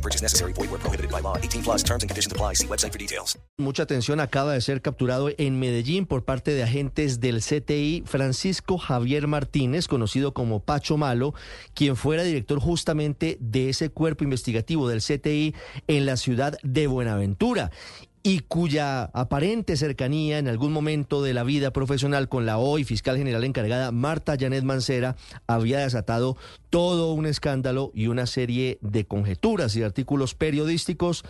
No purchase necessary. Void where prohibited by law. 18 plus terms and conditions apply. See website for details. Mucha atención, acaba de ser capturado en Medellín por parte de agentes del CTI Francisco Javier Martínez, conocido como Pacho Malo, quien fuera director justamente de ese cuerpo investigativo del CTI en la ciudad de Buenaventura y cuya aparente cercanía en algún momento de la vida profesional con la hoy fiscal general encargada Marta Janet Mancera había desatado todo un escándalo y una serie de conjeturas y artículos periodísticos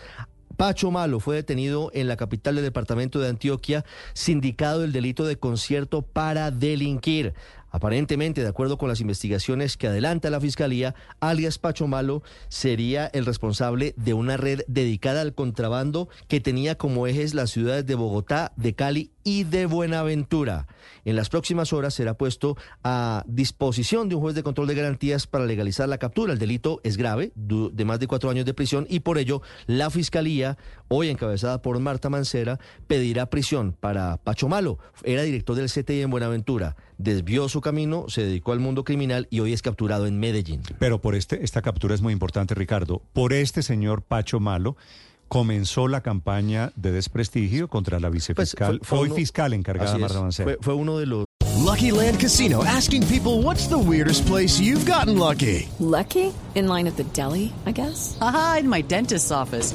Pacho Malo fue detenido en la capital del departamento de Antioquia, sindicado del delito de concierto para delinquir. Aparentemente, de acuerdo con las investigaciones que adelanta la Fiscalía, alias Pacho Malo sería el responsable de una red dedicada al contrabando que tenía como ejes las ciudades de Bogotá, de Cali y de Buenaventura. En las próximas horas será puesto a disposición de un juez de control de garantías para legalizar la captura. El delito es grave, de más de cuatro años de prisión, y por ello la Fiscalía, hoy encabezada por Marta Mancera, pedirá prisión para Pacho Malo. Era director del CTI en Buenaventura, desvió su camino, se dedicó al mundo criminal y hoy es capturado en Medellín. Pero por este, esta captura es muy importante, Ricardo. Por este señor Pacho Malo comenzó la campaña de desprestigio contra la vicefiscal, Pues, fue- fue hoy uno- fiscal encargada es, Marta Mancera. fue, fue uno de los Lucky Land Casino asking people what's the weirdest place you've gotten lucky? Lucky? In line at the deli, I guess? Aha, in my dentist's office.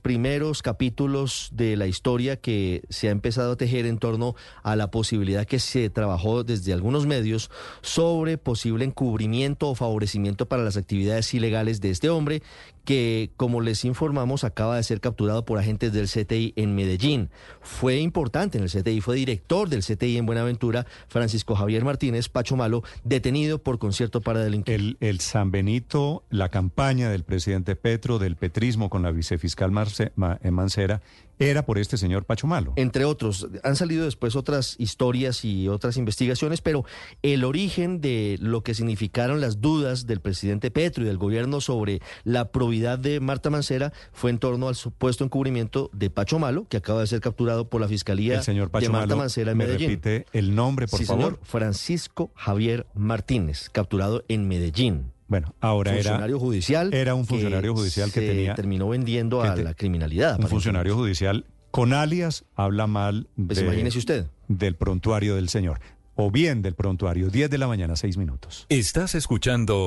Primeros capítulos de la historia que se ha empezado a tejer en torno a la posibilidad que se trabajó desde algunos medios sobre posible encubrimiento o favorecimiento para las actividades ilegales de este hombre que, como les informamos, acaba de ser capturado por agentes del CTI en Medellín. Fue importante en el CTI, fue director del CTI en Buenaventura, Francisco Javier Martínez Pacho Malo, detenido por concierto para delinquir. El, el San Benito, la campaña del presidente Petro, del petrismo con la vicefiscal Marce- eh, Mancera, era por este señor Pacho Malo. entre otros. Han salido después otras historias y otras investigaciones, pero el origen de lo que significaron las dudas del presidente Petro y del gobierno sobre la probidad de Marta Mancera fue en torno al supuesto encubrimiento de Pacho Malo, que acaba de ser capturado por la Fiscalía El señor de Pacho Marta Malo, Mancera en me Medellín. repite el nombre, por sí, favor. señor, Francisco Javier Martínez, capturado en Medellín. Bueno, ahora era funcionario judicial. era un funcionario judicial que se tenía- terminó vendiendo a te- la criminalidad. un funcionario judicial con alias habla mal Pues de- imagínese usted. del prontuario del señor. O bien del prontuario, 10 de la mañana, 6 minutos. Estás escuchando